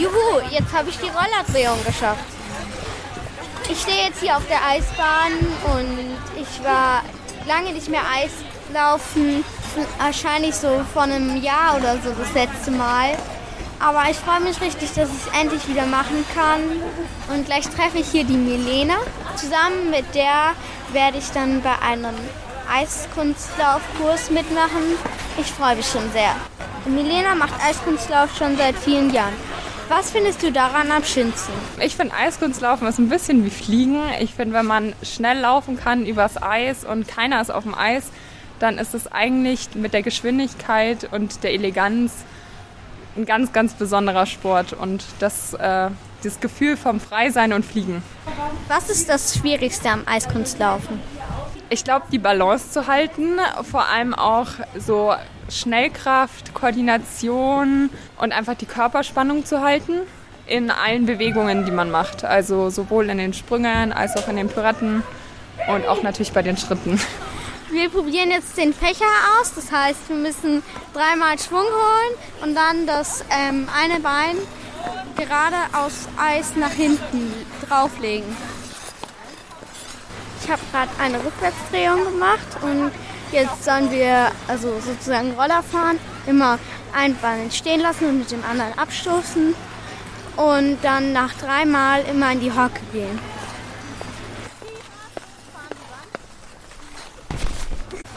Juhu, jetzt habe ich die Rollerdrehung geschafft. Ich stehe jetzt hier auf der Eisbahn und ich war lange nicht mehr Eislaufen. Wahrscheinlich so vor einem Jahr oder so das letzte Mal. Aber ich freue mich richtig, dass ich es endlich wieder machen kann. Und gleich treffe ich hier die Milena. Zusammen mit der werde ich dann bei einem Eiskunstlaufkurs mitmachen. Ich freue mich schon sehr. Milena macht Eiskunstlauf schon seit vielen Jahren. Was findest du daran am schönsten? Ich finde Eiskunstlaufen ist ein bisschen wie Fliegen. Ich finde, wenn man schnell laufen kann übers Eis und keiner ist auf dem Eis, dann ist es eigentlich mit der Geschwindigkeit und der Eleganz ein ganz, ganz besonderer Sport und das, äh, das Gefühl vom Freisein und Fliegen. Was ist das Schwierigste am Eiskunstlaufen? Ich glaube, die Balance zu halten, vor allem auch so Schnellkraft, Koordination und einfach die Körperspannung zu halten in allen Bewegungen, die man macht. Also sowohl in den Sprüngen als auch in den Pirouetten und auch natürlich bei den Schritten. Wir probieren jetzt den Fächer aus. Das heißt, wir müssen dreimal Schwung holen und dann das ähm, eine Bein gerade aus Eis nach hinten drauflegen. Ich habe gerade eine Rückwärtsdrehung gemacht und jetzt sollen wir also sozusagen Roller fahren, immer ein Bein stehen lassen und mit dem anderen abstoßen und dann nach dreimal immer in die Hocke gehen.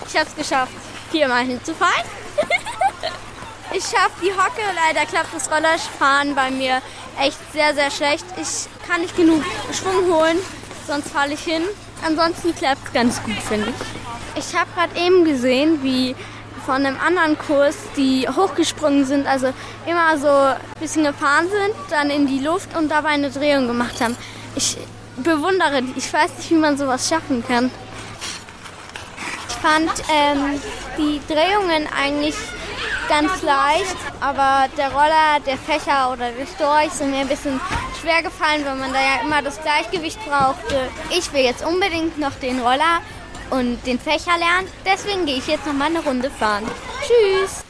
Ich habe es geschafft, viermal hinzufallen. ich schaffe die Hocke, leider klappt das Rollerfahren bei mir echt sehr, sehr schlecht. Ich kann nicht genug Schwung holen, sonst falle ich hin. Ansonsten klappt es ganz gut, finde ich. Ich habe gerade eben gesehen, wie von einem anderen Kurs, die hochgesprungen sind, also immer so ein bisschen gefahren sind, dann in die Luft und dabei eine Drehung gemacht haben. Ich bewundere die. Ich weiß nicht, wie man sowas schaffen kann. Ich fand ähm, die Drehungen eigentlich ganz leicht, aber der Roller, der Fächer oder der Storch sind mir ein bisschen schwer gefallen, weil man da ja immer das Gleichgewicht brauchte. Ich will jetzt unbedingt noch den Roller und den Fächer lernen, deswegen gehe ich jetzt noch mal eine Runde fahren. Tschüss!